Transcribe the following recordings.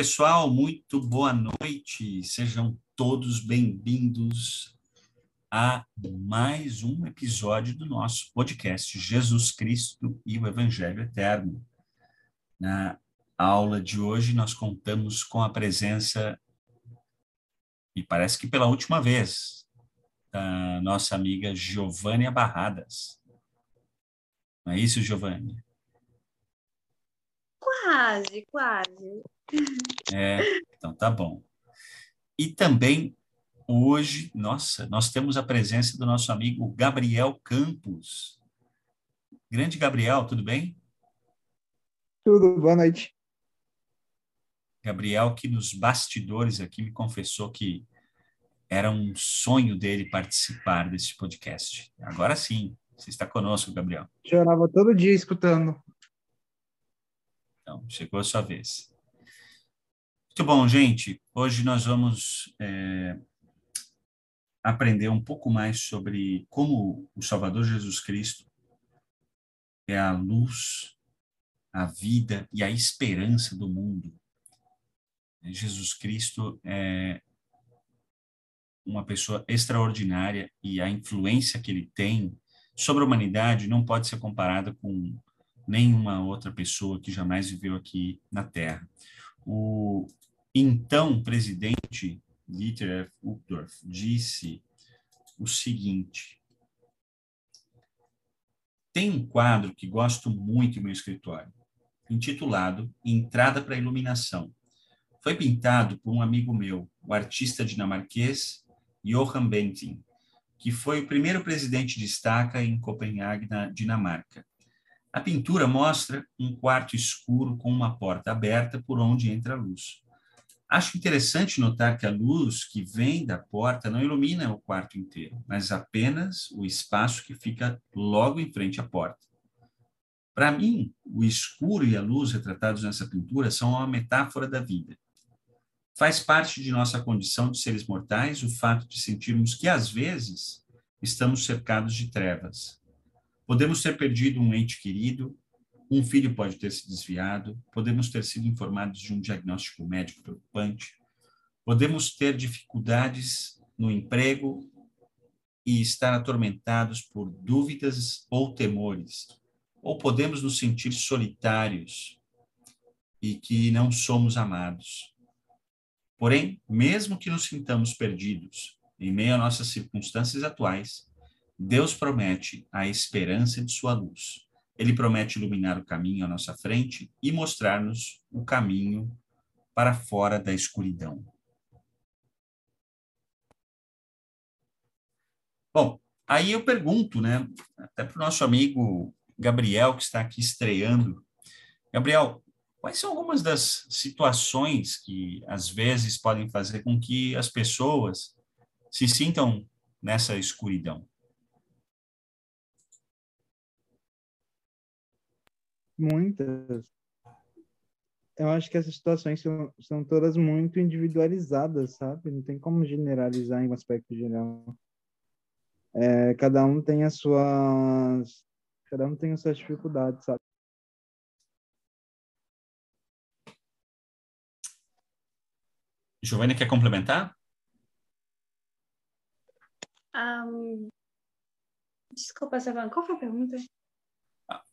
pessoal, muito boa noite. Sejam todos bem-vindos a mais um episódio do nosso podcast Jesus Cristo e o Evangelho Eterno. Na aula de hoje, nós contamos com a presença, e parece que pela última vez, da nossa amiga Giovânia Barradas. Não é isso, Giovânia? Quase, quase. É, então tá bom. E também hoje, nossa, nós temos a presença do nosso amigo Gabriel Campos. Grande Gabriel, tudo bem? Tudo, boa noite. Gabriel, que nos bastidores aqui me confessou que era um sonho dele participar desse podcast. Agora sim, você está conosco, Gabriel. Chorava todo dia escutando. Então, chegou a sua vez. Muito bom, gente. Hoje nós vamos é, aprender um pouco mais sobre como o Salvador Jesus Cristo é a luz, a vida e a esperança do mundo. Jesus Cristo é uma pessoa extraordinária e a influência que ele tem sobre a humanidade não pode ser comparada com nenhuma outra pessoa que jamais viveu aqui na Terra. O então presidente Dieter F. Uchtdorf disse o seguinte: Tem um quadro que gosto muito em meu escritório, intitulado Entrada para a Iluminação. Foi pintado por um amigo meu, o artista dinamarquês Johan Benting, que foi o primeiro presidente de estaca em Copenhague, na Dinamarca. A pintura mostra um quarto escuro com uma porta aberta por onde entra a luz. Acho interessante notar que a luz que vem da porta não ilumina o quarto inteiro, mas apenas o espaço que fica logo em frente à porta. Para mim, o escuro e a luz retratados nessa pintura são uma metáfora da vida. Faz parte de nossa condição de seres mortais o fato de sentirmos que, às vezes, estamos cercados de trevas. Podemos ter perdido um ente querido, um filho pode ter se desviado, podemos ter sido informados de um diagnóstico médico preocupante, podemos ter dificuldades no emprego e estar atormentados por dúvidas ou temores, ou podemos nos sentir solitários e que não somos amados. Porém, mesmo que nos sintamos perdidos em meio a nossas circunstâncias atuais, Deus promete a esperança de sua luz ele promete iluminar o caminho à nossa frente e mostrar-nos o caminho para fora da escuridão. Bom, aí eu pergunto, né, até para o nosso amigo Gabriel, que está aqui estreando. Gabriel, quais são algumas das situações que às vezes podem fazer com que as pessoas se sintam nessa escuridão? Muitas. Eu acho que essas situações são, são todas muito individualizadas, sabe? Não tem como generalizar em um aspecto geral. É, cada um tem as suas cada um tem as suas dificuldades, sabe? Giovanni quer complementar? Um, desculpa, Savan, qual foi a pergunta?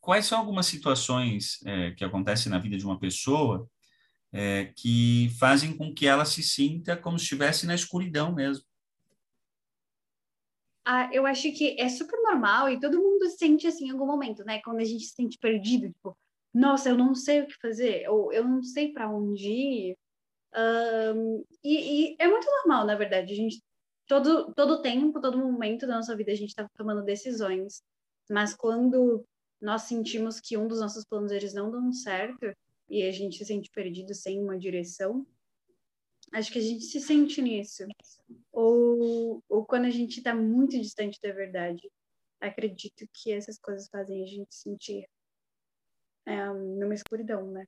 Quais são algumas situações é, que acontecem na vida de uma pessoa é, que fazem com que ela se sinta como se estivesse na escuridão mesmo? Ah, eu acho que é super normal e todo mundo sente assim em algum momento, né? Quando a gente se sente perdido, tipo, nossa, eu não sei o que fazer, ou eu não sei para onde ir. Um, e, e, é muito normal, na verdade. A gente, todo, todo tempo, todo momento da nossa vida, a gente está tomando decisões. Mas quando nós sentimos que um dos nossos planos eles não dão certo e a gente se sente perdido sem uma direção, acho que a gente se sente nisso. Ou, ou quando a gente está muito distante da verdade, acredito que essas coisas fazem a gente sentir é, numa escuridão, né?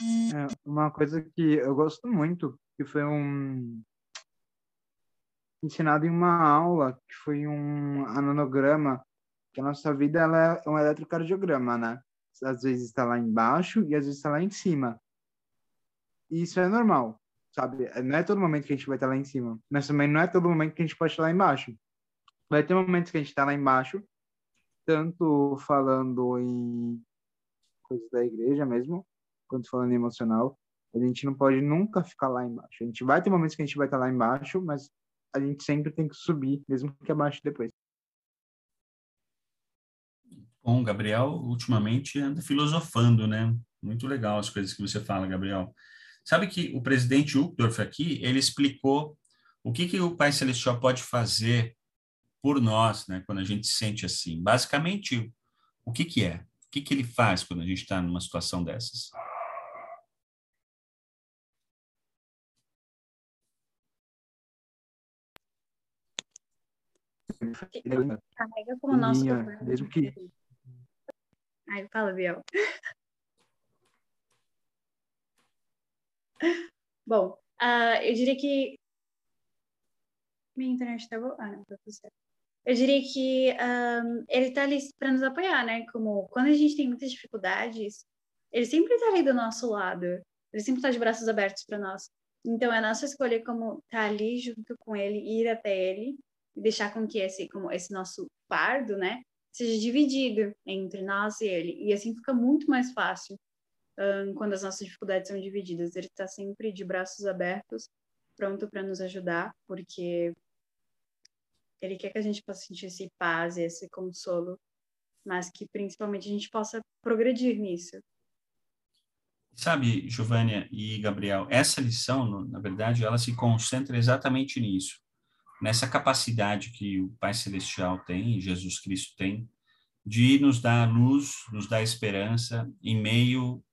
É, uma coisa que eu gosto muito, que foi um ensinado em uma aula, que foi um anonograma que a nossa vida ela é um eletrocardiograma, né? Às vezes está lá embaixo e às vezes está lá em cima. E isso é normal, sabe? Não é todo momento que a gente vai estar lá em cima, mas também não é todo momento que a gente pode estar lá embaixo. Vai ter momentos que a gente está lá embaixo, tanto falando em coisas da igreja mesmo, quanto falando em emocional. A gente não pode nunca ficar lá embaixo. A gente vai ter momentos que a gente vai estar lá embaixo, mas a gente sempre tem que subir, mesmo que abaixo depois. Bom, Gabriel ultimamente anda filosofando, né? Muito legal as coisas que você fala, Gabriel. Sabe que o presidente Uchtdorf aqui, ele explicou o que, que o Pai Celestial pode fazer por nós, né, quando a gente se sente assim. Basicamente, o que, que é? O que, que ele faz quando a gente está numa situação dessas? Carrega como nosso mesmo que Ai, fala, Biel. Bom, uh, eu diria que. Minha internet tá boa? Ah, não, tá tudo certo. Eu diria que um, ele tá ali para nos apoiar, né? Como quando a gente tem muitas dificuldades, ele sempre tá ali do nosso lado. Ele sempre tá de braços abertos para nós. Então é nossa escolha como tá ali junto com ele, ir até ele e deixar com que esse, como esse nosso fardo, né, seja dividido entre nós e ele. E assim fica muito mais fácil um, quando as nossas dificuldades são divididas. Ele está sempre de braços abertos, pronto para nos ajudar, porque ele quer que a gente possa sentir esse paz, esse consolo, mas que principalmente a gente possa progredir nisso. Sabe, Giovânia e Gabriel, essa lição, na verdade, ela se concentra exatamente nisso nessa capacidade que o Pai Celestial tem, Jesus Cristo tem, de nos dar luz, nos dar esperança em meio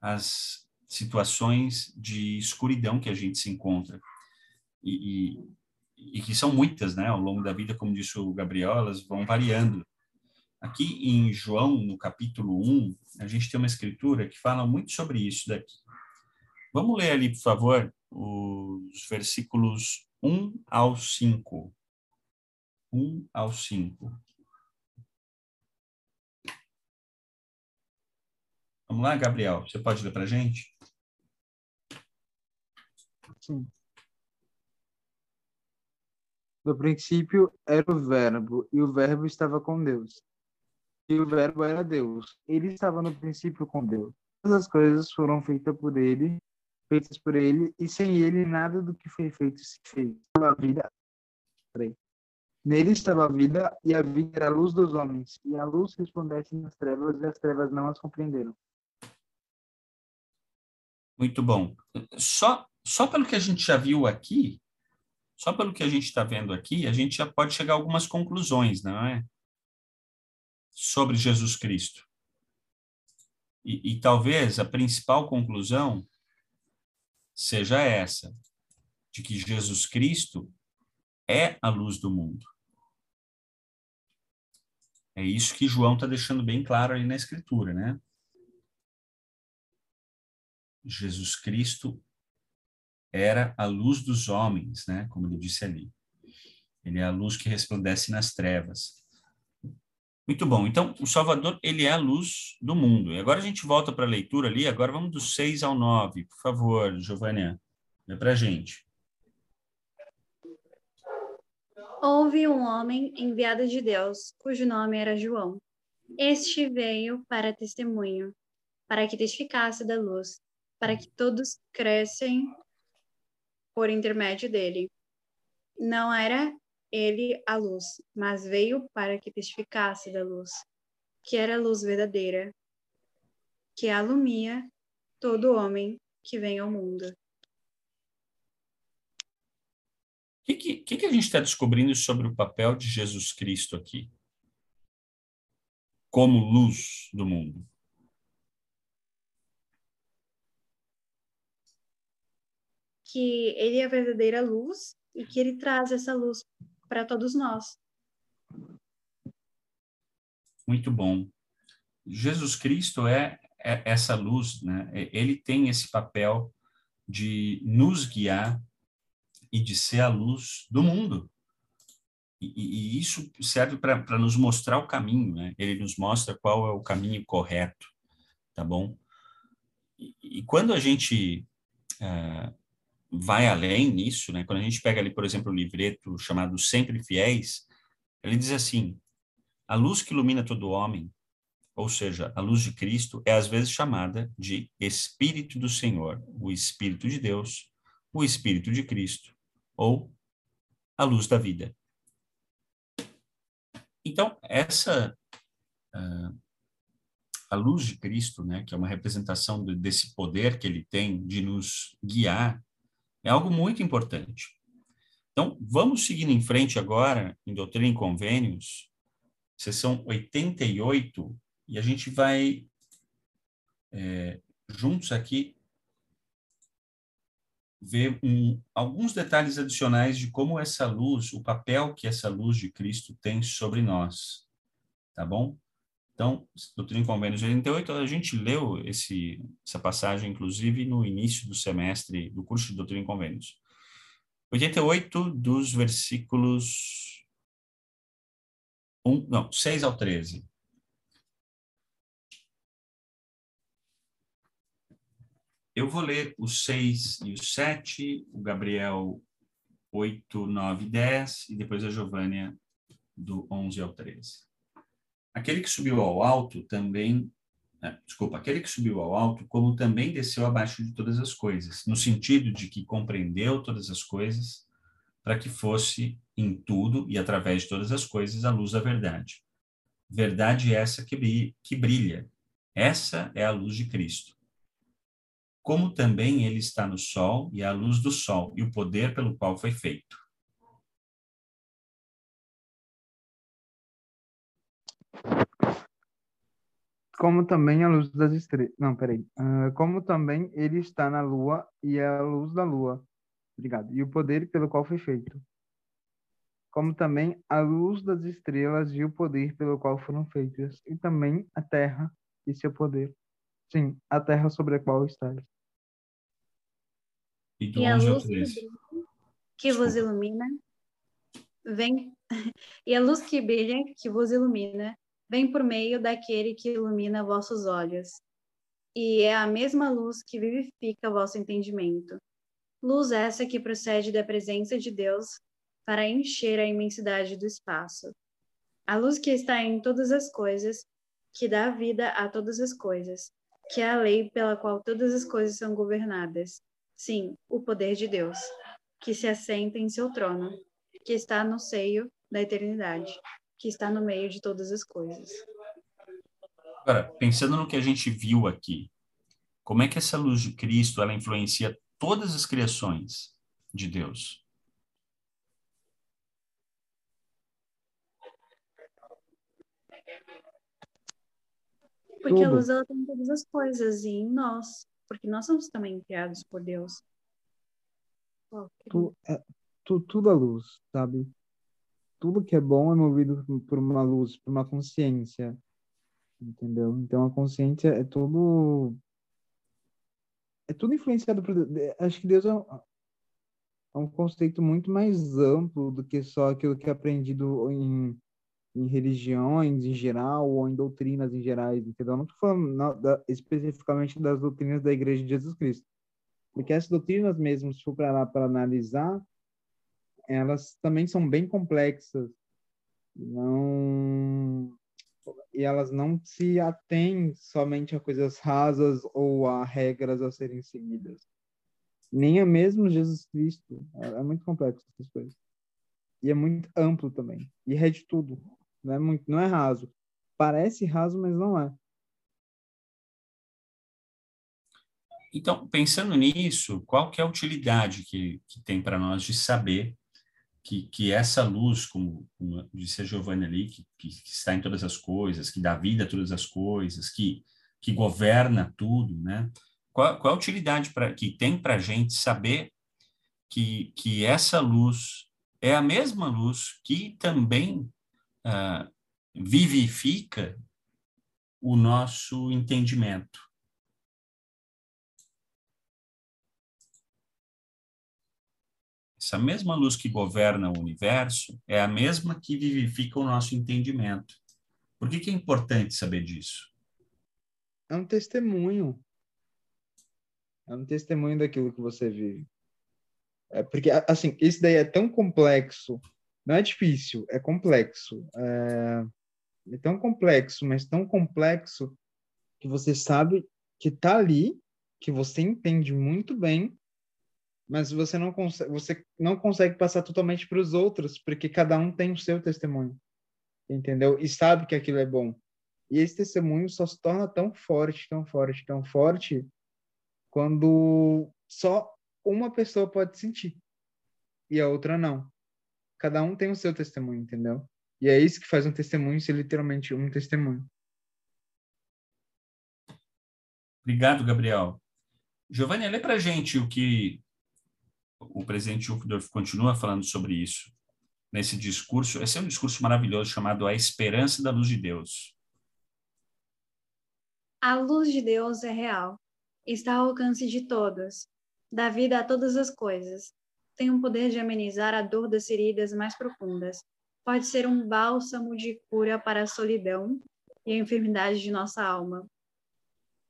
às situações de escuridão que a gente se encontra. E, e, e que são muitas, né? Ao longo da vida, como disse o Gabriel, elas vão variando. Aqui em João, no capítulo 1, a gente tem uma escritura que fala muito sobre isso daqui. Vamos ler ali, por favor, os versículos 1 ao 5. 1 ao 5. Vamos lá, Gabriel, você pode ler para a gente? Sim. No princípio era o Verbo, e o Verbo estava com Deus. E o Verbo era Deus. Ele estava no princípio com Deus. Todas as coisas foram feitas por ele, feitas por ele, e sem ele nada do que foi feito se fez. A vida. Nele estava a vida, e a vida era a luz dos homens, e a luz resplandece nas trevas, e as trevas não as compreenderam. Muito bom. Só, só pelo que a gente já viu aqui, só pelo que a gente está vendo aqui, a gente já pode chegar a algumas conclusões, não é? Sobre Jesus Cristo. E, e talvez a principal conclusão seja essa, de que Jesus Cristo é a luz do mundo. É isso que João está deixando bem claro ali na Escritura, né? Jesus Cristo era a luz dos homens, né? Como ele disse ali. Ele é a luz que resplandece nas trevas. Muito bom. Então, o Salvador, ele é a luz do mundo. E agora a gente volta para a leitura ali. Agora vamos do 6 ao 9. Por favor, Giovânia, lê para a gente. Houve um homem enviado de Deus, cujo nome era João. Este veio para testemunho, para que testificasse da luz, para que todos crescem por intermédio dele. Não era ele a luz, mas veio para que testificasse da luz, que era a luz verdadeira, que alumia todo homem que vem ao mundo. O que, que, que, a gente está descobrindo sobre o papel de Jesus Cristo aqui? Como luz do mundo. Que ele é a verdadeira luz e que ele traz essa luz para todos nós. Muito bom. Jesus Cristo é, é essa luz, né? Ele tem esse papel de nos guiar e de ser a luz do mundo. E, e isso serve para nos mostrar o caminho, né? Ele nos mostra qual é o caminho correto, tá bom? E, e quando a gente uh, vai além nisso, né? Quando a gente pega ali, por exemplo, o livreto chamado Sempre Fiéis, ele diz assim: a luz que ilumina todo homem, ou seja, a luz de Cristo, é às vezes chamada de Espírito do Senhor, o Espírito de Deus, o Espírito de Cristo, ou a luz da vida. Então, essa uh, a luz de Cristo, né, que é uma representação de, desse poder que ele tem de nos guiar, é algo muito importante. Então, vamos seguindo em frente agora, em Doutrina e Convênios, sessão 88, e a gente vai é, juntos aqui ver um, alguns detalhes adicionais de como essa luz, o papel que essa luz de Cristo tem sobre nós, tá bom? Então, Doutrina e Convênios 88, a gente leu esse, essa passagem, inclusive, no início do semestre do curso de Doutrina e Convênios. 88 dos versículos 1, não, 6 ao 13. Eu vou ler os 6 e os 7, o Gabriel 8, 9 e 10, e depois a Giovânia do 11 ao 13. Aquele que subiu ao alto também, né, desculpa, aquele que subiu ao alto, como também desceu abaixo de todas as coisas, no sentido de que compreendeu todas as coisas, para que fosse em tudo e através de todas as coisas a luz da verdade. Verdade essa que brilha. Essa é a luz de Cristo. Como também ele está no sol e é a luz do sol e o poder pelo qual foi feito. Como também a luz das estrelas. Não, peraí. Uh, como também ele está na lua e é a luz da lua. Obrigado. E o poder pelo qual foi feito. Como também a luz das estrelas e o poder pelo qual foram feitas. E também a terra e seu poder. Sim, a terra sobre a qual estás. E, e a luz que vos ilumina vem e a luz que brilha que vos ilumina vem por meio daquele que ilumina vossos olhos, e é a mesma luz que vivifica vosso entendimento. Luz essa que procede da presença de Deus para encher a imensidade do espaço. A luz que está em todas as coisas, que dá vida a todas as coisas, que é a lei pela qual todas as coisas são governadas. Sim, o poder de Deus, que se assenta em seu trono, que está no seio da eternidade que está no meio de todas as coisas. Agora, pensando no que a gente viu aqui, como é que essa luz de Cristo ela influencia todas as criações de Deus? Porque a luz ela tem todas as coisas e em nós, porque nós somos também criados por Deus. Oh, tu, é, tu, tudo a luz, sabe? Tudo que é bom é movido por uma luz, por uma consciência, entendeu? Então a consciência é tudo é tudo influenciado por acho que Deus é um, é um conceito muito mais amplo do que só aquilo que é aprendido em, em religiões em geral ou em doutrinas em gerais, entendeu? não estou falando da, especificamente das doutrinas da Igreja de Jesus Cristo, porque essas doutrinas mesmo, se for para analisar, elas também são bem complexas. Não e elas não se atêm somente a coisas rasas ou a regras a serem seguidas. Nem a mesmo Jesus Cristo. É, é muito complexo essas coisas. E é muito amplo também. E é de tudo. Não é, muito, não é raso. Parece raso, mas não é. Então, pensando nisso, qual que é a utilidade que, que tem para nós de saber que, que essa luz, como, como disse a Giovanni ali, que, que, que, está em todas as coisas, que dá vida a todas as coisas, que, que governa tudo, né? Qual, qual a utilidade pra, que tem para a gente saber que, que essa luz é a mesma luz que também uh, vivifica o nosso entendimento? Essa mesma luz que governa o universo é a mesma que vivifica o nosso entendimento. Por que, que é importante saber disso? É um testemunho. É um testemunho daquilo que você vive. É porque, assim, isso daí é tão complexo. Não é difícil, é complexo. É, é tão complexo, mas tão complexo que você sabe que tá ali, que você entende muito bem, mas você não consegue, você não consegue passar totalmente para os outros, porque cada um tem o seu testemunho, entendeu? E sabe que aquilo é bom. E esse testemunho só se torna tão forte, tão forte, tão forte, quando só uma pessoa pode sentir e a outra não. Cada um tem o seu testemunho, entendeu? E é isso que faz um testemunho ser literalmente um testemunho. Obrigado, Gabriel. Giovanni, lê para gente o que o presidente Uchtdorf continua falando sobre isso nesse discurso. Esse é um discurso maravilhoso chamado A Esperança da Luz de Deus. A luz de Deus é real, está ao alcance de todos, dá vida a todas as coisas, tem o poder de amenizar a dor das feridas mais profundas, pode ser um bálsamo de cura para a solidão e a enfermidade de nossa alma.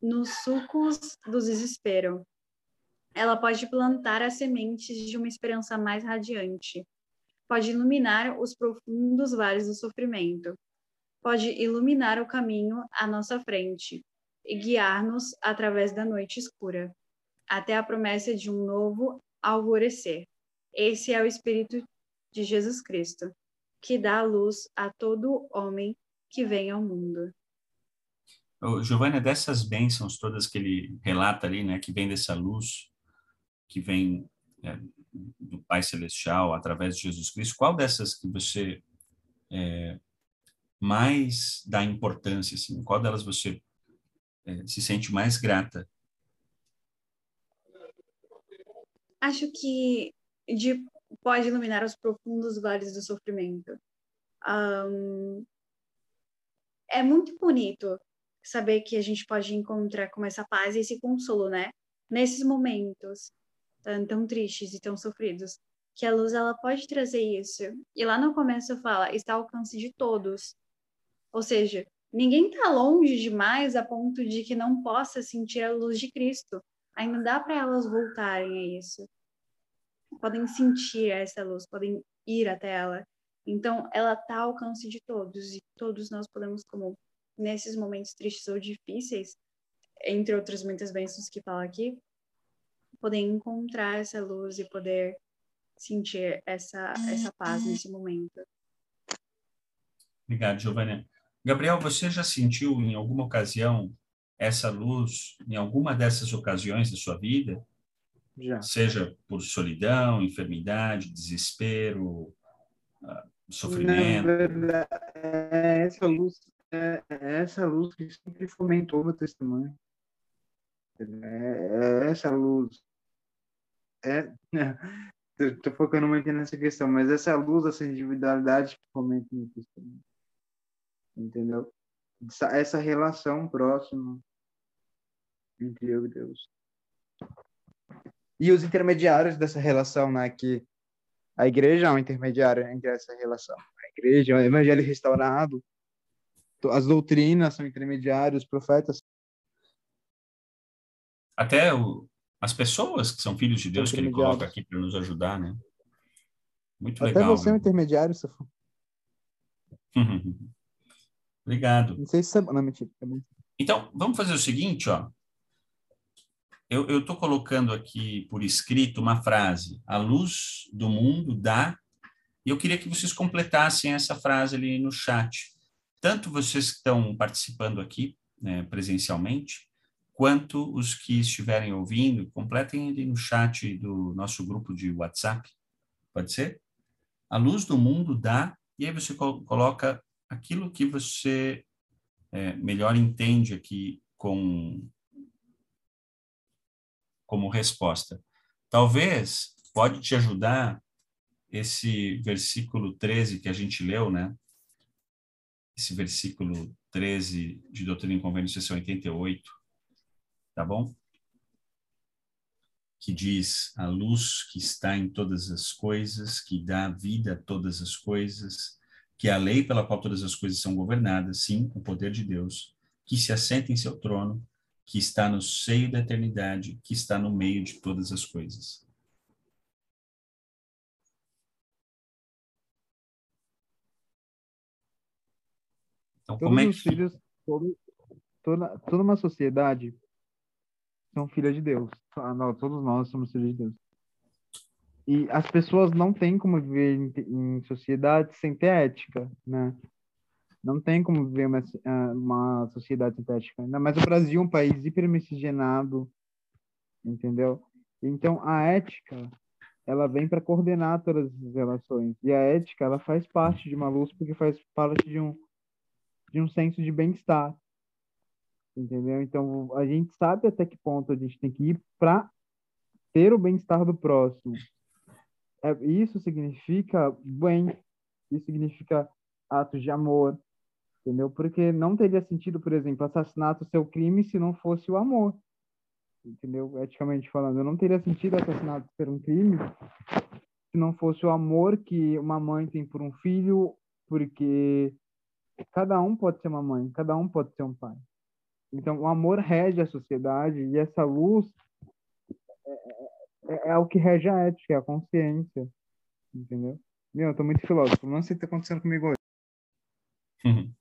Nos sucos do desespero, ela pode plantar as sementes de uma esperança mais radiante. Pode iluminar os profundos vales do sofrimento. Pode iluminar o caminho à nossa frente e guiar-nos através da noite escura, até a promessa de um novo alvorecer. Esse é o Espírito de Jesus Cristo, que dá luz a todo homem que vem ao mundo. Giovanna, dessas bênçãos todas que ele relata ali, né, que vem dessa luz, que vem é, do Pai Celestial através de Jesus Cristo, qual dessas que você é, mais dá importância, assim, qual delas você é, se sente mais grata? Acho que de, pode iluminar os profundos vales do sofrimento. Um, é muito bonito saber que a gente pode encontrar com essa paz e esse consolo, né? Nesses momentos tão, tristes e tão sofridos, que a luz ela pode trazer isso. E lá no começo fala, está ao alcance de todos. Ou seja, ninguém está longe demais a ponto de que não possa sentir a luz de Cristo. Ainda dá para elas voltarem a isso. Podem sentir essa luz, podem ir até ela. Então, ela está ao alcance de todos e todos nós podemos, como nesses momentos tristes ou difíceis, entre outras muitas bênçãos que fala aqui, poder encontrar essa luz e poder sentir essa, essa paz uhum. nesse momento. Obrigado, Giovanna. Gabriel, você já sentiu em alguma ocasião essa luz, em alguma dessas ocasiões da sua vida? Já. Seja por solidão, enfermidade, desespero, ah, sofrimento? Na verdade, é essa luz, é, é essa luz que sempre fomentou meu testemunho. É, é essa luz é, estou focando muito nessa questão, mas essa luz, essa individualidade que fomenta no cristianismo. Entendeu? Essa, essa relação próxima entre eu e Deus. E os intermediários dessa relação, né? Que a igreja é um intermediário entre essa relação. A igreja, o evangelho restaurado, as doutrinas são intermediários, os profetas. Até o, as pessoas que são filhos de Deus que ele coloca aqui para nos ajudar, né? Muito Até legal. Até você é um intermediário, Safo. Obrigado. Não sei se sabe, não, mentira. É então, vamos fazer o seguinte, ó. Eu estou colocando aqui por escrito uma frase. A luz do mundo dá. E eu queria que vocês completassem essa frase ali no chat. Tanto vocês que estão participando aqui né, presencialmente, quanto os que estiverem ouvindo, completem ali no chat do nosso grupo de WhatsApp. Pode ser? A luz do mundo dá, e aí você coloca aquilo que você é, melhor entende aqui com, como resposta. Talvez pode te ajudar esse versículo 13 que a gente leu, né? Esse versículo 13 de Doutrina e Convênio, sessão 88, tá bom? Que diz: a luz que está em todas as coisas, que dá vida a todas as coisas, que é a lei pela qual todas as coisas são governadas, sim, o poder de Deus, que se assenta em seu trono que está no seio da eternidade, que está no meio de todas as coisas. Então, Todos como é que... filhos, todo, toda, toda uma sociedade são filhas de Deus. Ah, todos nós somos filhos de Deus. E as pessoas não têm como viver em, em sociedade sem ter ética, né? Não tem como viver uma, ah, uma sociedade sintética. Ainda mais o Brasil, um país hipermiscigenado, entendeu? Então, a ética, ela vem para coordenar todas as relações. E a ética, ela faz parte de uma luz porque faz parte de um, de um senso de bem-estar. Entendeu? Então, a gente sabe até que ponto a gente tem que ir para ter o bem-estar do próximo. É, isso significa bem, isso significa atos de amor, entendeu? Porque não teria sentido, por exemplo, assassinato ser o crime se não fosse o amor, entendeu? Eticamente falando, não teria sentido assassinato ser um crime se não fosse o amor que uma mãe tem por um filho, porque cada um pode ser uma mãe, cada um pode ser um pai. Então, o amor rege a sociedade e essa luz é, é, é o que rege a ética, é a consciência, entendeu? Meu, eu tô muito filósofo, não sei o que tá acontecendo comigo hoje.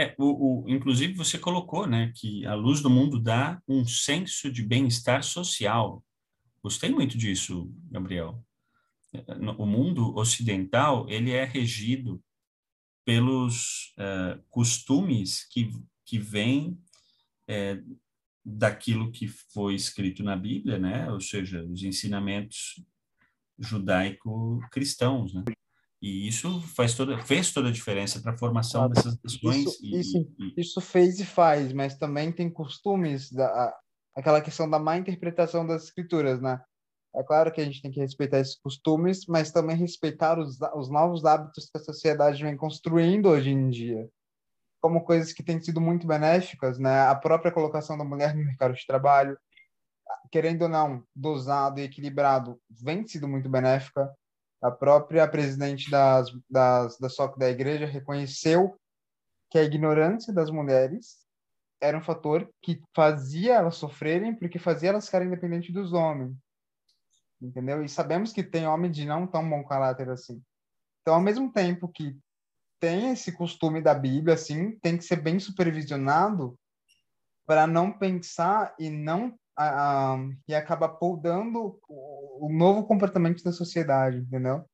É, o, o, inclusive, você colocou né, que a luz do mundo dá um senso de bem-estar social. Gostei muito disso, Gabriel. O mundo ocidental ele é regido pelos uh, costumes que, que vêm é, daquilo que foi escrito na Bíblia, né? Ou seja, os ensinamentos judaico-cristãos, né? E isso faz toda, fez toda a diferença para a formação dessas nações. Isso, e, isso, e... isso, fez e faz, mas também tem costumes, da, aquela questão da má interpretação das escrituras, né? É claro que a gente tem que respeitar esses costumes, mas também respeitar os, os novos hábitos que a sociedade vem construindo hoje em dia, como coisas que têm sido muito benéficas, né? A própria colocação da mulher no mercado de trabalho, querendo ou não, dosado e equilibrado, vem sido muito benéfica a própria presidente das, das, da SOC da igreja reconheceu que a ignorância das mulheres era um fator que fazia elas sofrerem, porque fazia elas ficarem independentes dos homens. Entendeu? E sabemos que tem homem de não tão bom caráter assim. Então, ao mesmo tempo que tem esse costume da Bíblia, assim, tem que ser bem supervisionado para não pensar e não a, a, e acaba podando o, o novo comportamento da sociedade, entendeu?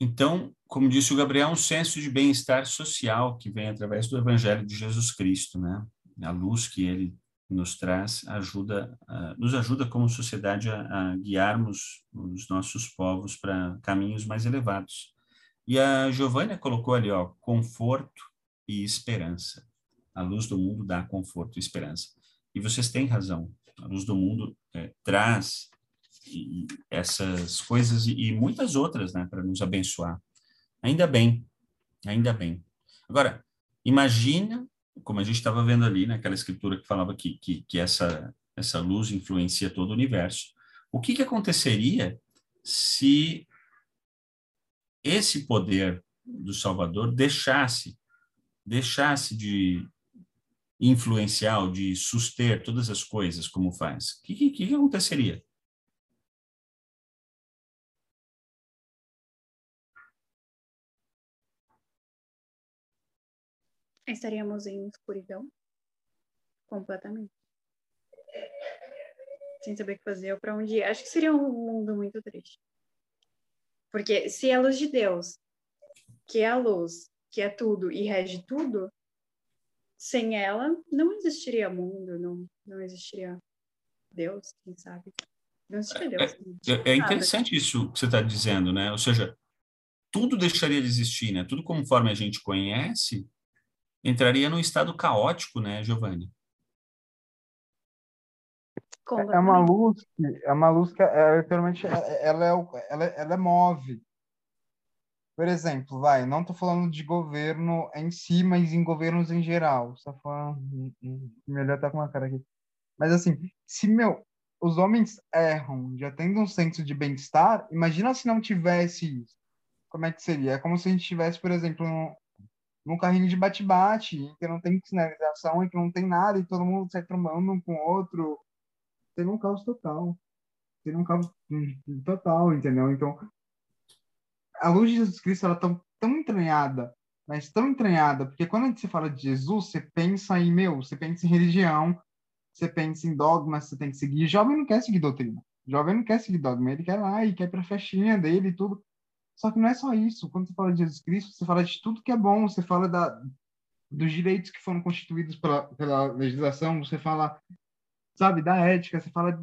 Então, como disse o Gabriel, um senso de bem-estar social que vem através do Evangelho de Jesus Cristo, né? A luz que ele nos traz ajuda, uh, nos ajuda como sociedade a, a, guiarmos os nossos povos para caminhos mais elevados. E a Giovânia colocou ali, ó, conforto e esperança. A luz do mundo dá conforto e esperança. E vocês têm razão. A luz do mundo é, traz essas coisas e, e muitas outras, né, para nos abençoar. Ainda bem, ainda bem. Agora, imagina, como a gente estava vendo ali naquela escritura que falava que, que, que essa, essa luz influencia todo o universo. O que, que aconteceria se esse poder do Salvador deixasse deixasse de influenciar de suster todas as coisas como faz, o que, que, que aconteceria? Estaríamos em escuridão completamente. Sem saber o que fazer ou para onde ir. Acho que seria um mundo muito triste. Porque se é a luz de Deus, que é a luz, que é tudo e rege tudo, sem ela não existiria mundo, não, não existiria Deus, quem sabe. Não existiria Deus. É, é, é interessante isso que você está dizendo, né? Ou seja, tudo deixaria de existir, né? Tudo conforme a gente conhece entraria num estado caótico, né, Giovanni? É uma luz que é uma luz que é, literalmente ela é ela, ela move por exemplo, vai, não estou falando de governo em si, mas em governos em geral. Só falando, hum, hum, melhor tá com uma cara aqui. Mas assim, se meu, os homens erram, já tendo um senso de bem-estar, imagina se não tivesse isso. Como é que seria? É como se a gente tivesse, por exemplo, num carrinho de bate-bate, que não tem sinalização e que não tem nada, e todo mundo sai trombando um com o outro. Seria um caos total. Seria um caos total, entendeu? Então, a luz de Jesus Cristo, ela tá tão entranhada, mas tão entranhada, porque quando a gente fala de Jesus, você pensa em, meu, você pensa em religião, você pensa em dogmas, você tem que seguir. Jovem não quer seguir doutrina. Jovem não quer seguir dogma, ele quer lá e quer pra festinha dele e tudo. Só que não é só isso. Quando você fala de Jesus Cristo, você fala de tudo que é bom, você fala da, dos direitos que foram constituídos pela, pela legislação, você fala, sabe, da ética, você fala.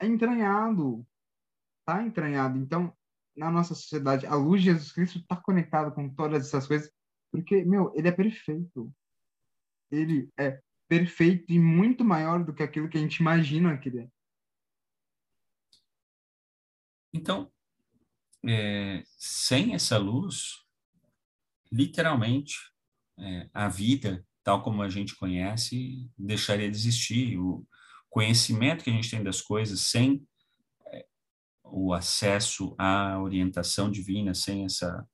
É entranhado. Tá entranhado. Então, na nossa sociedade, a luz de Jesus Cristo está conectada com todas essas coisas, porque, meu, ele é perfeito. Ele é perfeito e muito maior do que aquilo que a gente imagina que ele é. Então, é, sem essa luz, literalmente, é, a vida, tal como a gente conhece, deixaria de existir. O conhecimento que a gente tem das coisas, sem é, o acesso à orientação divina, sem essa.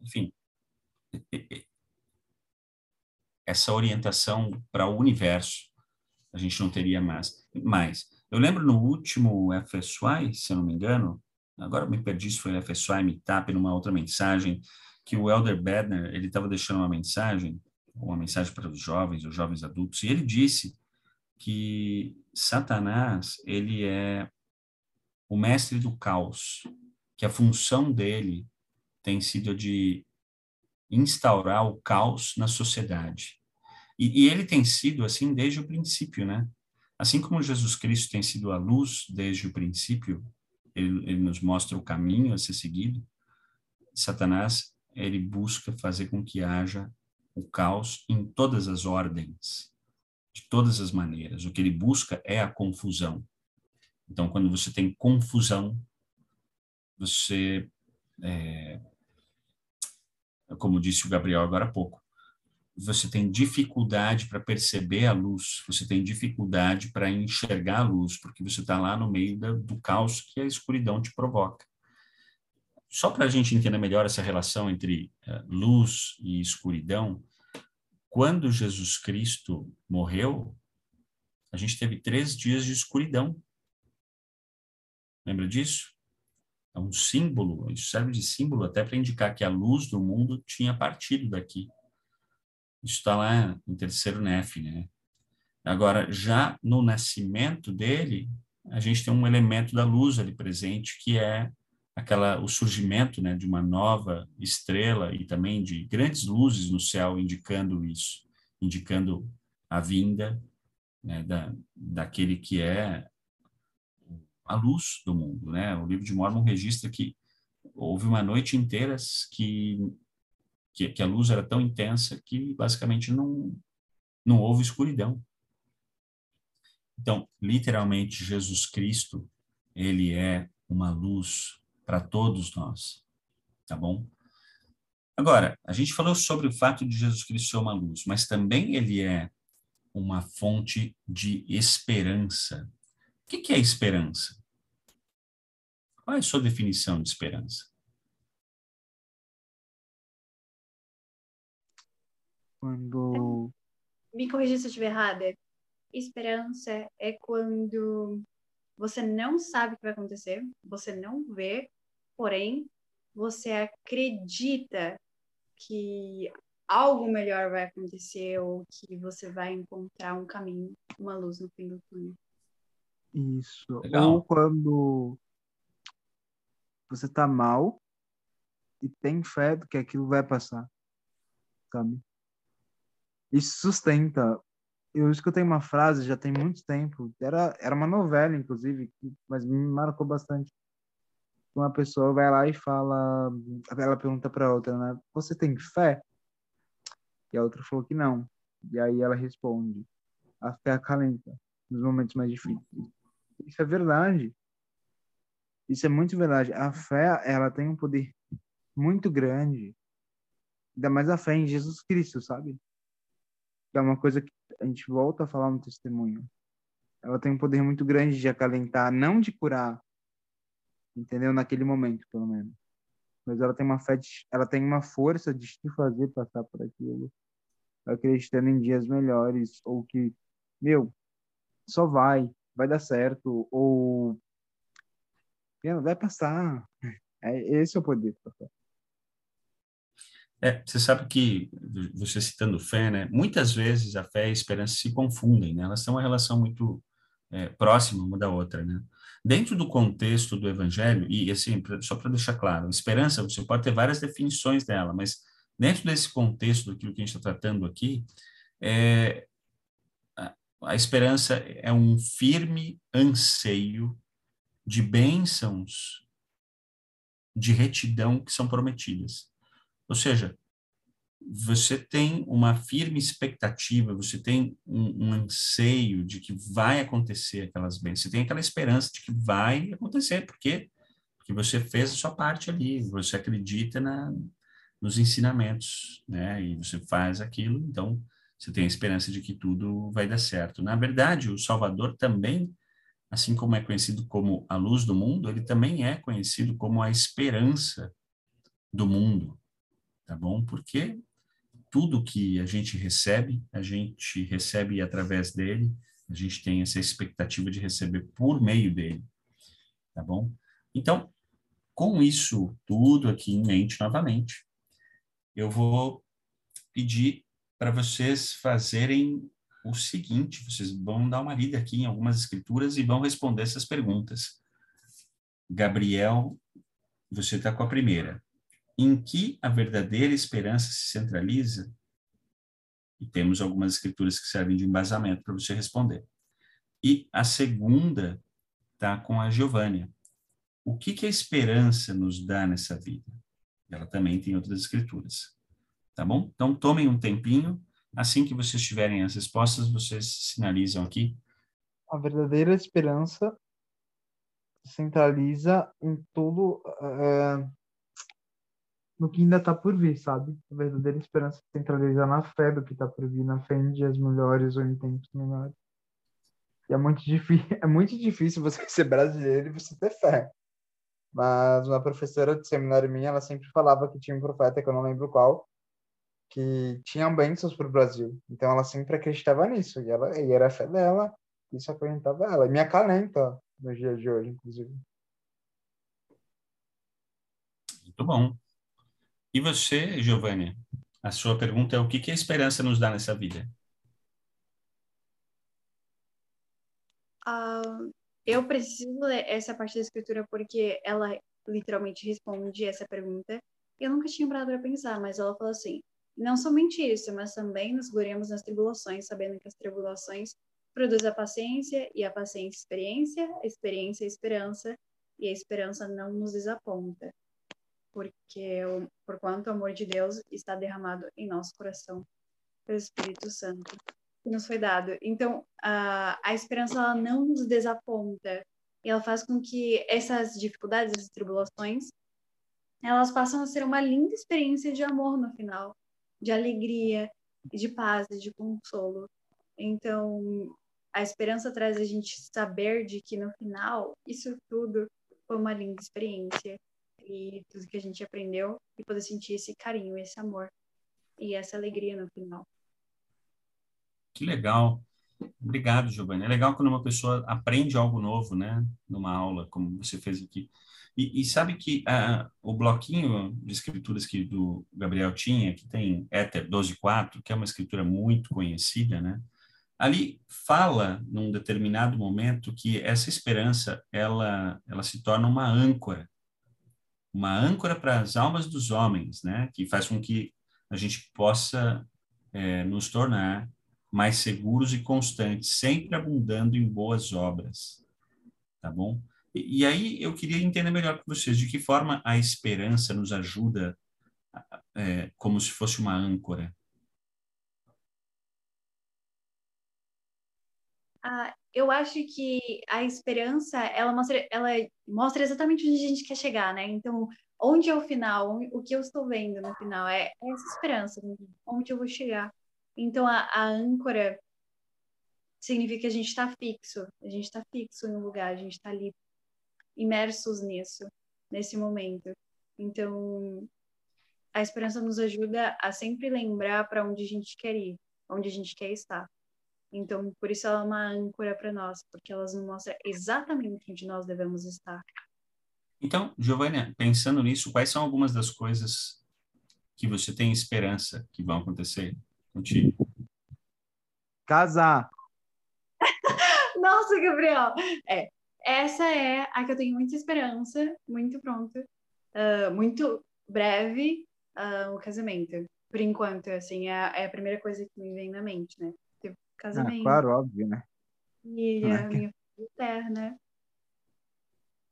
Enfim. Essa orientação para o universo, a gente não teria mais. mais. Eu lembro no último FSY, se eu não me engano, agora me perdi se foi FSY, Meetup, numa outra mensagem, que o Elder Bedner, ele estava deixando uma mensagem, uma mensagem para os jovens, os jovens adultos, e ele disse que Satanás, ele é o mestre do caos, que a função dele tem sido de instaurar o caos na sociedade. E, e ele tem sido assim desde o princípio, né? Assim como Jesus Cristo tem sido a luz desde o princípio, ele, ele nos mostra o caminho a ser seguido. Satanás, ele busca fazer com que haja o caos em todas as ordens, de todas as maneiras. O que ele busca é a confusão. Então, quando você tem confusão, você, é, como disse o Gabriel agora há pouco, você tem dificuldade para perceber a luz, você tem dificuldade para enxergar a luz, porque você está lá no meio da, do caos que a escuridão te provoca. Só para a gente entender melhor essa relação entre uh, luz e escuridão, quando Jesus Cristo morreu, a gente teve três dias de escuridão. Lembra disso? É um símbolo, isso serve de símbolo até para indicar que a luz do mundo tinha partido daqui. Isso está lá em terceiro Nef, né? Agora, já no nascimento dele, a gente tem um elemento da luz ali presente, que é aquela o surgimento, né, de uma nova estrela e também de grandes luzes no céu indicando isso, indicando a vinda né, da, daquele que é a luz do mundo, né? O livro de Mormon registra que houve uma noite inteira que que, que a luz era tão intensa que basicamente não, não houve escuridão. Então, literalmente, Jesus Cristo, ele é uma luz para todos nós, tá bom? Agora, a gente falou sobre o fato de Jesus Cristo ser uma luz, mas também ele é uma fonte de esperança. O que é esperança? Qual é a sua definição de esperança? Quando. Me corrija se eu estiver errada. Esperança é quando você não sabe o que vai acontecer, você não vê, porém, você acredita que algo melhor vai acontecer ou que você vai encontrar um caminho, uma luz no fim do túnel. Isso. Legal. Ou quando você tá mal e tem fé de que aquilo vai passar, sabe? Isso sustenta. Eu escutei uma frase já tem muito tempo, era, era uma novela, inclusive, mas me marcou bastante. Uma pessoa vai lá e fala, ela pergunta para outra, né? Você tem fé? E a outra falou que não. E aí ela responde: a fé acalenta nos momentos mais difíceis. Isso é verdade. Isso é muito verdade. A fé, ela tem um poder muito grande. Ainda mais a fé em Jesus Cristo, sabe? É uma coisa que a gente volta a falar no testemunho. Ela tem um poder muito grande de acalentar, não de curar, entendeu? Naquele momento, pelo menos. mas ela tem uma fé, de, ela tem uma força de te fazer passar por aquilo, acreditando em dias melhores ou que, meu, só vai, vai dar certo ou meu, vai passar. É, esse é o poder. É, você sabe que, você citando fé, né? Muitas vezes a fé e a esperança se confundem, né? Elas têm uma relação muito é, próxima uma da outra, né? Dentro do contexto do evangelho, e assim, só para deixar claro, esperança, você pode ter várias definições dela, mas dentro desse contexto daquilo que a gente está tratando aqui, é, a, a esperança é um firme anseio de bênçãos de retidão que são prometidas. Ou seja, você tem uma firme expectativa, você tem um, um, anseio de que vai acontecer aquelas bênçãos, você tem aquela esperança de que vai acontecer, porque porque você fez a sua parte ali, você acredita na, nos ensinamentos, né? E você faz aquilo, então você tem a esperança de que tudo vai dar certo. Na verdade, o Salvador também, assim como é conhecido como a luz do mundo, ele também é conhecido como a esperança do mundo tá bom? Porque tudo que a gente recebe, a gente recebe através dele, a gente tem essa expectativa de receber por meio dele, tá bom? Então, com isso tudo aqui em mente novamente, eu vou pedir para vocês fazerem o seguinte: vocês vão dar uma lida aqui em algumas escrituras e vão responder essas perguntas. Gabriel, você está com a primeira em que a verdadeira esperança se centraliza? E temos algumas escrituras que servem de embasamento para você responder. E a segunda está com a Giovânia. O que, que a esperança nos dá nessa vida? Ela também tem outras escrituras. Tá bom? Então, tomem um tempinho. Assim que vocês tiverem as respostas, vocês sinalizam aqui. A verdadeira esperança centraliza em tudo, uh, no que ainda está por vir, sabe? A verdadeira esperança centraliza na fé do que está por vir, na fé em dias melhores ou em tempos melhores. E é muito difícil, é muito difícil você ser brasileiro e você ter fé. Mas uma professora de seminário minha, ela sempre falava que tinha um profeta, que eu não lembro qual, que tinha bênçãos para o Brasil. Então ela sempre acreditava nisso. E, ela, e era a fé dela, isso acalentava ela. E me acalenta no dia de hoje, inclusive. Muito bom. E você, Giovanni? A sua pergunta é o que, que a esperança nos dá nessa vida? Uh, eu preciso ler essa parte da escritura porque ela literalmente responde essa pergunta. Eu nunca tinha parado para pensar, mas ela falou assim: não somente isso, mas também nos gloriamos nas tribulações, sabendo que as tribulações produzem a paciência, e a paciência, experiência, a experiência, a esperança, e a esperança não nos desaponta porque o, por quanto o amor de Deus está derramado em nosso coração pelo Espírito Santo que nos foi dado. Então, a, a esperança ela não nos desaponta e ela faz com que essas dificuldades, essas tribulações, elas passam a ser uma linda experiência de amor no final, de alegria, de paz, de consolo. Então, a esperança traz a gente saber de que no final isso tudo foi uma linda experiência e tudo que a gente aprendeu e poder sentir esse carinho, esse amor e essa alegria no final. Que legal. Obrigado, Giovanni. É legal quando uma pessoa aprende algo novo, né? Numa aula, como você fez aqui. E, e sabe que uh, o bloquinho de escrituras que do Gabriel tinha, que tem Éter 12.4, que é uma escritura muito conhecida, né? Ali fala, num determinado momento, que essa esperança, ela, ela se torna uma âncora uma âncora para as almas dos homens, né? Que faz com que a gente possa é, nos tornar mais seguros e constantes, sempre abundando em boas obras, tá bom? E, e aí eu queria entender melhor com vocês de que forma a esperança nos ajuda é, como se fosse uma âncora. Ah, eu acho que a esperança, ela mostra, ela mostra exatamente onde a gente quer chegar, né? Então, onde é o final? O que eu estou vendo no final? É, essa esperança, onde eu vou chegar. Então, a, a âncora significa que a gente está fixo, a gente está fixo no lugar, a gente está ali imersos nisso, nesse momento. Então, a esperança nos ajuda a sempre lembrar para onde a gente quer ir, onde a gente quer estar. Então, por isso ela é uma âncora para nós, porque ela nos mostra exatamente onde nós devemos estar. Então, Giovanna, pensando nisso, quais são algumas das coisas que você tem esperança que vão acontecer contigo? Casar. Nossa, Gabriel! É, essa é a que eu tenho muita esperança, muito pronta, uh, muito breve, uh, o casamento. Por enquanto, assim, é, é, a primeira coisa que me vem na mente, né? Tipo, casamento. Ah, claro, óbvio, né? E a minha eterna.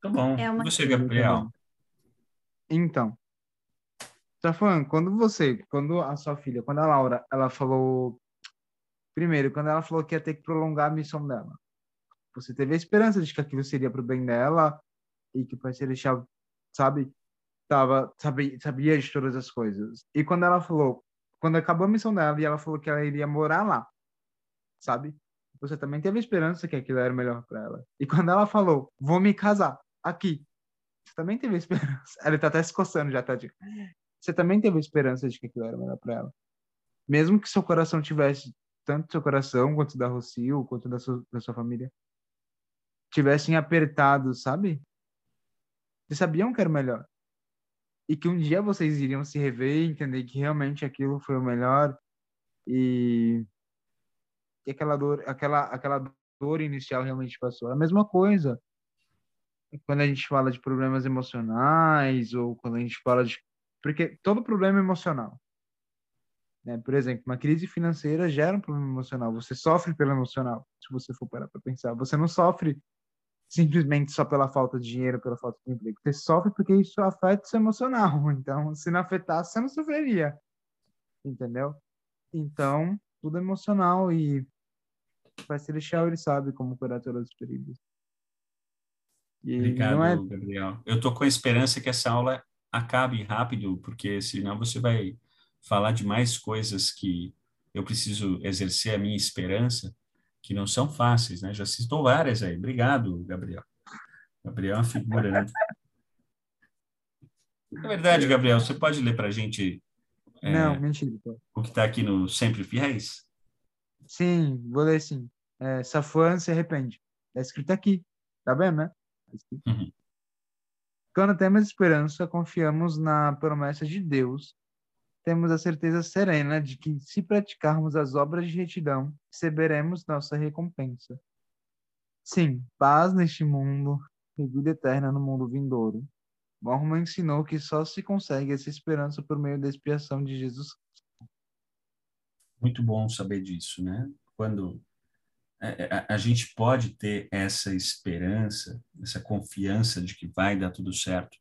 Tá bom. É uma... Você, Gabriel? Então, tá falando, quando você, quando a sua filha, quando a Laura, ela falou, primeiro, quando ela falou que ia ter que prolongar a missão dela, você teve a esperança de que aquilo seria pro bem dela e que o Pai Celestial, sabe, tava, sabia, sabia de todas as coisas. E quando ela falou, quando acabou a missão dela e ela falou que ela iria morar lá, sabe? Você também teve esperança que aquilo era melhor para ela. E quando ela falou, vou me casar aqui, você também teve esperança. Ela tá até se coçando já, tá? Você também teve esperança de que aquilo era melhor para ela. Mesmo que seu coração tivesse, tanto seu coração quanto da Rocio, quanto da sua, da sua família, tivessem apertado, sabe? Vocês sabiam que era melhor. E que um dia vocês iriam se rever e entender que realmente aquilo foi o melhor. E, e aquela dor, aquela, aquela dor inicial realmente passou. É a mesma coisa quando a gente fala de problemas emocionais ou quando a gente fala de porque todo problema é emocional né? por exemplo uma crise financeira gera um problema emocional você sofre pelo emocional se você for parar para pensar você não sofre simplesmente só pela falta de dinheiro, pela falta de emprego. Você sofre porque isso afeta o seu emocional. Então, se não afetasse, você não sofreria. Entendeu? Então, tudo é emocional e vai ser Celestial, ele sabe como curar todas as feridas. E Obrigado, é... Gabriel. Eu estou com a esperança que essa aula acabe rápido, porque senão você vai falar de mais coisas que eu preciso exercer a minha esperança que não são fáceis, né? Já citou várias aí. Obrigado, Gabriel. Gabriel é uma figura, né? É verdade, Gabriel, você pode ler para a gente é, não, mentira. o que está aqui no Sempre Fiéis? Sim, vou ler sim. É, se arrepende. Está escrito aqui. Tá vendo, né? Tá uhum. Quando temos esperança, confiamos na promessa de Deus temos a certeza serena de que, se praticarmos as obras de retidão, receberemos nossa recompensa. Sim, paz neste mundo e vida eterna no mundo vindouro. Mormon ensinou que só se consegue essa esperança por meio da expiação de Jesus Cristo. Muito bom saber disso, né? Quando a, é, é, a, a gente pode ter essa esperança, essa confiança de que vai dar tudo certo,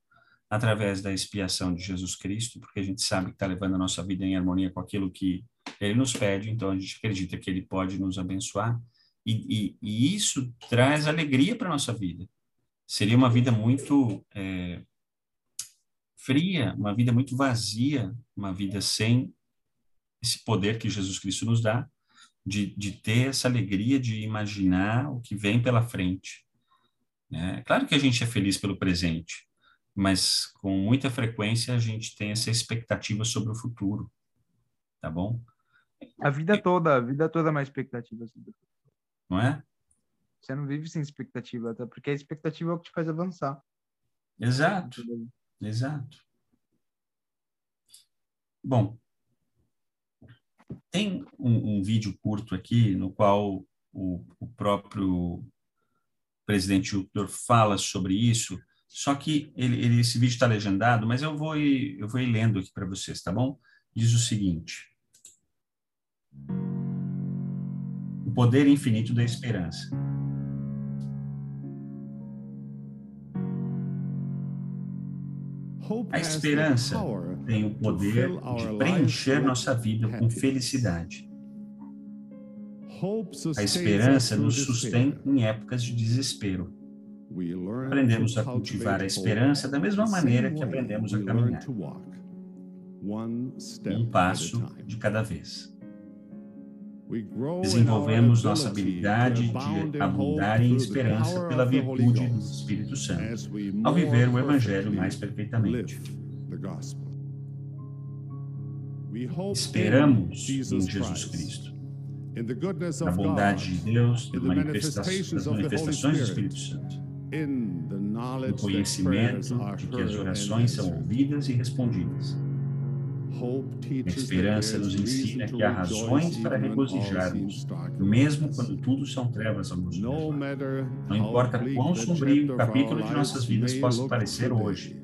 através da expiação de Jesus Cristo, porque a gente sabe que está levando a nossa vida em harmonia com aquilo que Ele nos pede, então a gente acredita que Ele pode nos abençoar, e, e, e isso traz alegria para a nossa vida. Seria uma vida muito é, fria, uma vida muito vazia, uma vida sem esse poder que Jesus Cristo nos dá, de, de ter essa alegria de imaginar o que vem pela frente. É claro que a gente é feliz pelo presente, mas com muita frequência a gente tem essa expectativa sobre o futuro, tá bom? A vida toda, a vida toda é uma expectativa. Não é? Você não vive sem expectativa, até porque a expectativa é o que te faz avançar. Exato, exato. Bom, tem um, um vídeo curto aqui no qual o, o próprio presidente Júpiter fala sobre isso, só que ele, ele esse vídeo está legendado, mas eu vou ir, eu vou ir lendo aqui para vocês, tá bom? Diz o seguinte: O poder infinito da esperança. A esperança tem o poder de preencher nossa vida com felicidade. A esperança nos sustém em épocas de desespero. Aprendemos a cultivar a esperança da mesma maneira que aprendemos a caminhar. Um passo de cada vez. Desenvolvemos nossa habilidade de abundar em esperança pela virtude do Espírito Santo, ao viver o Evangelho mais perfeitamente. Esperamos em Jesus Cristo, na bondade de Deus, Holy manifestações do Espírito Santo, no conhecimento de que as orações são ouvidas e respondidas. A esperança nos ensina que há razões para regozijarmos, mesmo quando tudo são trevas ao nos No levar. matter Não importa quão sombrio o capítulo de nossas vidas possa parecer hoje,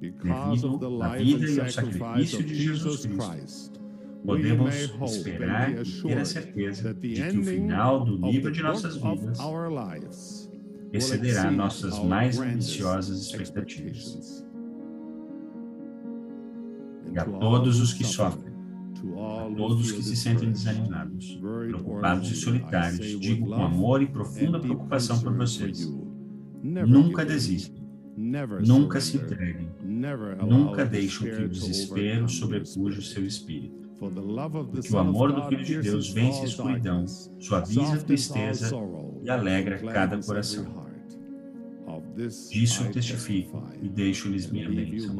devido à vida e ao sacrifício de Jesus Cristo, podemos esperar e ter a certeza de que o final do livro de nossas vidas excederá nossas mais ambiciosas expectativas. E a todos os que sofrem, a todos que se sentem desanimados, preocupados e solitários, digo com amor e profunda preocupação por vocês. Nunca desistam, nunca se entreguem, nunca deixem que o desespero sobrepuja o seu espírito. Porque o amor do Filho de Deus vence a escuridão, suaviza a tristeza e alegra cada coração. Disso testifico e deixo-lhes minha bênção.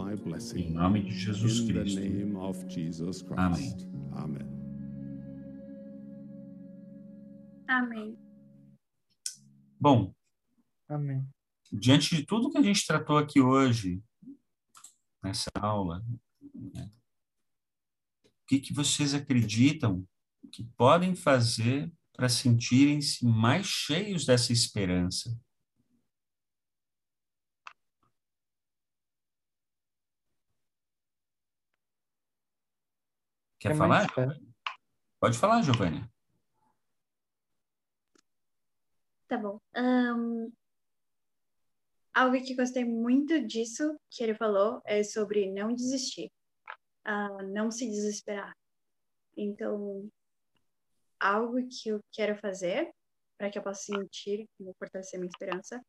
Em nome de Jesus Cristo. Amen. Amém. Bom, Amém. diante de tudo que a gente tratou aqui hoje, nessa aula, né, o que, que vocês acreditam que podem fazer para sentirem-se mais cheios dessa esperança? Quer Quer falar? mais? Pode falar, Giovanni. Tá bom. Ahn, algo que gostei muito disso que ele falou é sobre não desistir, ah, não se desesperar. Então, algo que eu quero fazer para que eu possa sentir, como fortalecer minha esperança,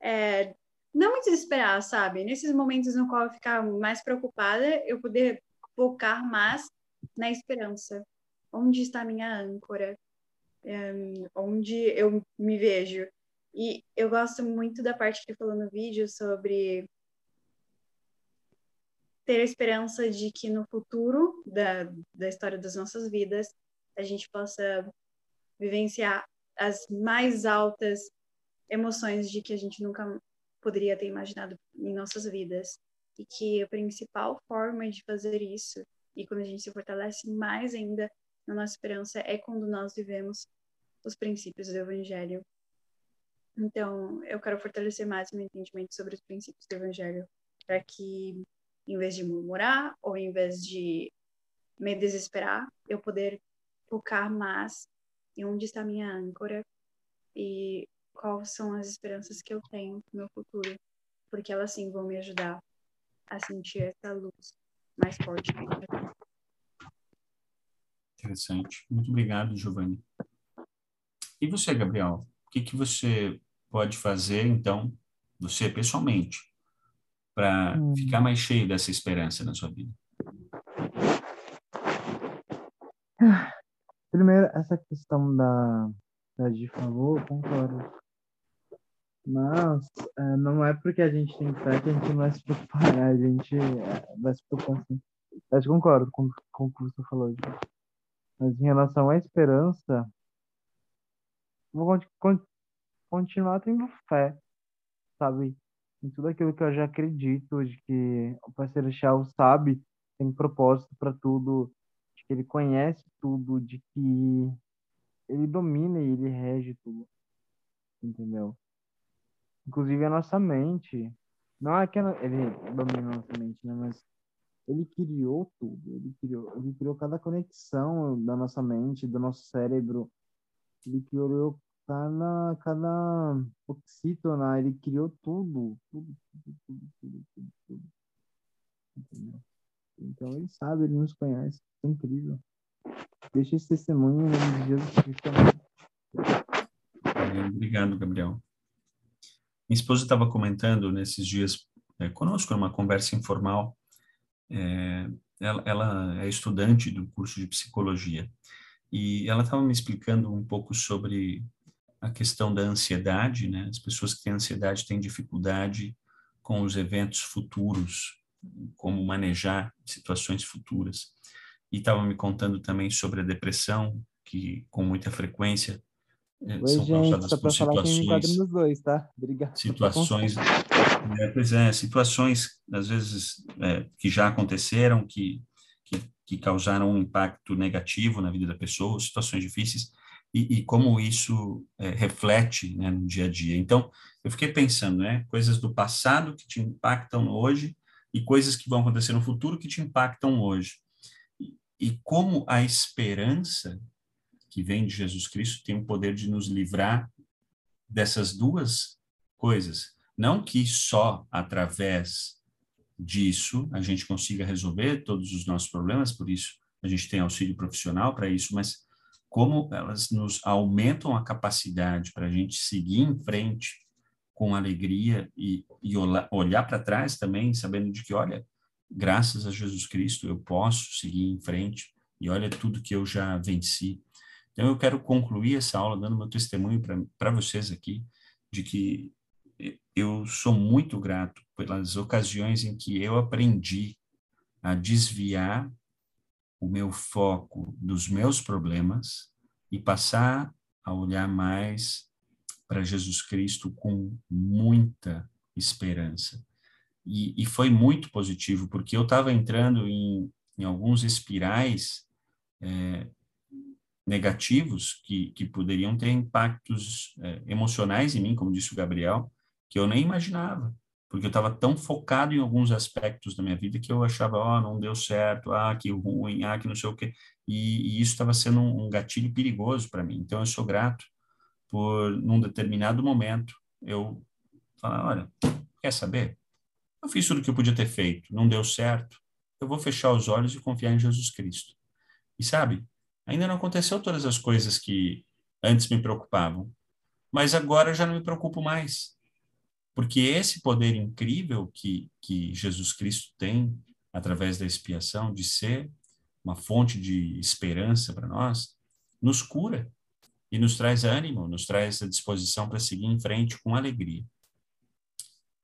é não me desesperar, sabe? Nesses momentos no qual eu ficar mais preocupada, eu poder focar mais na esperança. Onde está minha âncora? Ahn, onde eu me vejo? E eu gosto muito da parte que falou no vídeo sobre ter a esperança de que no futuro da, da história das nossas vidas a gente possa vivenciar as mais altas emoções de que a gente nunca poderia ter imaginado em nossas vidas. E que a principal forma de fazer isso, e quando a gente se fortalece mais ainda na nossa esperança, é quando nós vivemos os princípios do Evangelho. Então, eu quero fortalecer mais meu entendimento sobre os princípios do Evangelho, para que, em vez de murmurar ou em vez de me desesperar, eu poder focar mais em onde está minha âncora e quais são as esperanças que eu tenho no meu futuro, porque elas sim vão me ajudar a sentir essa luz mais forte. Interessante. Muito obrigado, Giovanni. E você, Gabriel? O que, que você pode fazer, então, você pessoalmente, para Hum. ficar mais cheio dessa esperança na sua vida? Primeiro, essa questão da, da Gi falou, eu concordo. Mas é, não é porque a gente tem fé que a gente não vai se preocupar, a gente é, vai se preocupar sim. Eu concordo com, com o que você falou. Mas em relação à esperança, vou con- con- continuar tendo fé, sabe? Em tudo aquilo que eu já acredito, de que o parceiro Chau sabe, tem propósito para tudo, de que ele conhece tudo, de que ele domina e ele rege tudo. Entendeu? Inclusive a nossa mente. Não é que ele domina a nossa mente, né? Mas ele criou tudo. Ele criou, ele criou cada conexão da nossa mente, do nosso cérebro. Ele criou cada, cada oxítona, ele criou tudo. Tudo, tudo, tudo, tudo, tudo, tudo. Entendeu? Então ele sabe, ele nos conhece. É incrível. Deixa esse testemunho em nome de Jesus Cristo. Obrigado, Gabriel. Minha esposa estava comentando nesses dias é, conosco, numa conversa informal. é, ela, ela é estudante do curso de psicologia e ela estava me explicando um pouco sobre a questão da ansiedade, né? As pessoas que têm ansiedade têm dificuldade com os eventos futuros como manejar situações futuras. E estava me contando também sobre a depressão, que com muita frequência é, Oi, são gente, causadas só por situações. nos dois, tá? Obrigado. Situações, é, pois é, situações às vezes é, que já aconteceram, que, que, que, causaram um impacto negativo na vida da pessoa, situações difíceis, e, e como isso é, reflete né, no dia a dia. Então, eu fiquei pensando, né, coisas do passado que te impactam hoje e coisas que vão acontecer no futuro que te impactam hoje. E, e como a esperança que vem de Jesus Cristo tem o poder de nos livrar dessas duas coisas. Não que só através disso a gente consiga resolver todos os nossos problemas, por isso a gente tem auxílio profissional para isso, mas como elas nos aumentam a capacidade para a gente seguir em frente com alegria e, e olhar para trás também, sabendo de que, olha, graças a Jesus Cristo eu posso seguir em frente e olha tudo que eu já venci. Então, eu quero concluir essa aula dando meu testemunho para vocês aqui, de que eu sou muito grato pelas ocasiões em que eu aprendi a desviar o meu foco dos meus problemas e passar a olhar mais para Jesus Cristo com muita esperança. E, e foi muito positivo, porque eu estava entrando em, em alguns espirais é, negativos que, que poderiam ter impactos é, emocionais em mim, como disse o Gabriel, que eu nem imaginava, porque eu estava tão focado em alguns aspectos da minha vida que eu achava, ó, oh, não deu certo, ah, que ruim, ah, que não sei o quê, e, e isso estava sendo um, um gatilho perigoso para mim. Então eu sou grato por, num determinado momento, eu falar, olha, quer saber? Eu fiz tudo o que eu podia ter feito, não deu certo, eu vou fechar os olhos e confiar em Jesus Cristo. E sabe, Ainda não aconteceu todas as coisas que antes me preocupavam, mas agora já não me preocupo mais. Porque esse poder incrível que, que Jesus Cristo tem através da expiação, de ser uma fonte de esperança para nós, nos cura e nos traz ânimo, nos traz a disposição para seguir em frente com alegria.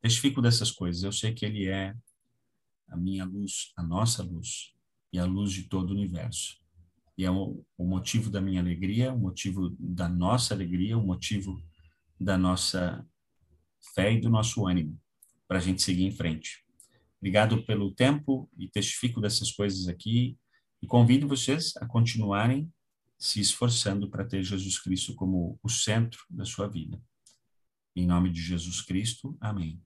Testifico dessas coisas. Eu sei que Ele é a minha luz, a nossa luz e a luz de todo o universo. E é o, o motivo da minha alegria, o motivo da nossa alegria, o motivo da nossa fé e do nosso ânimo para a gente seguir em frente. Obrigado pelo tempo e testifico dessas coisas aqui e convido vocês a continuarem se esforçando para ter Jesus Cristo como o centro da sua vida. Em nome de Jesus Cristo, amém.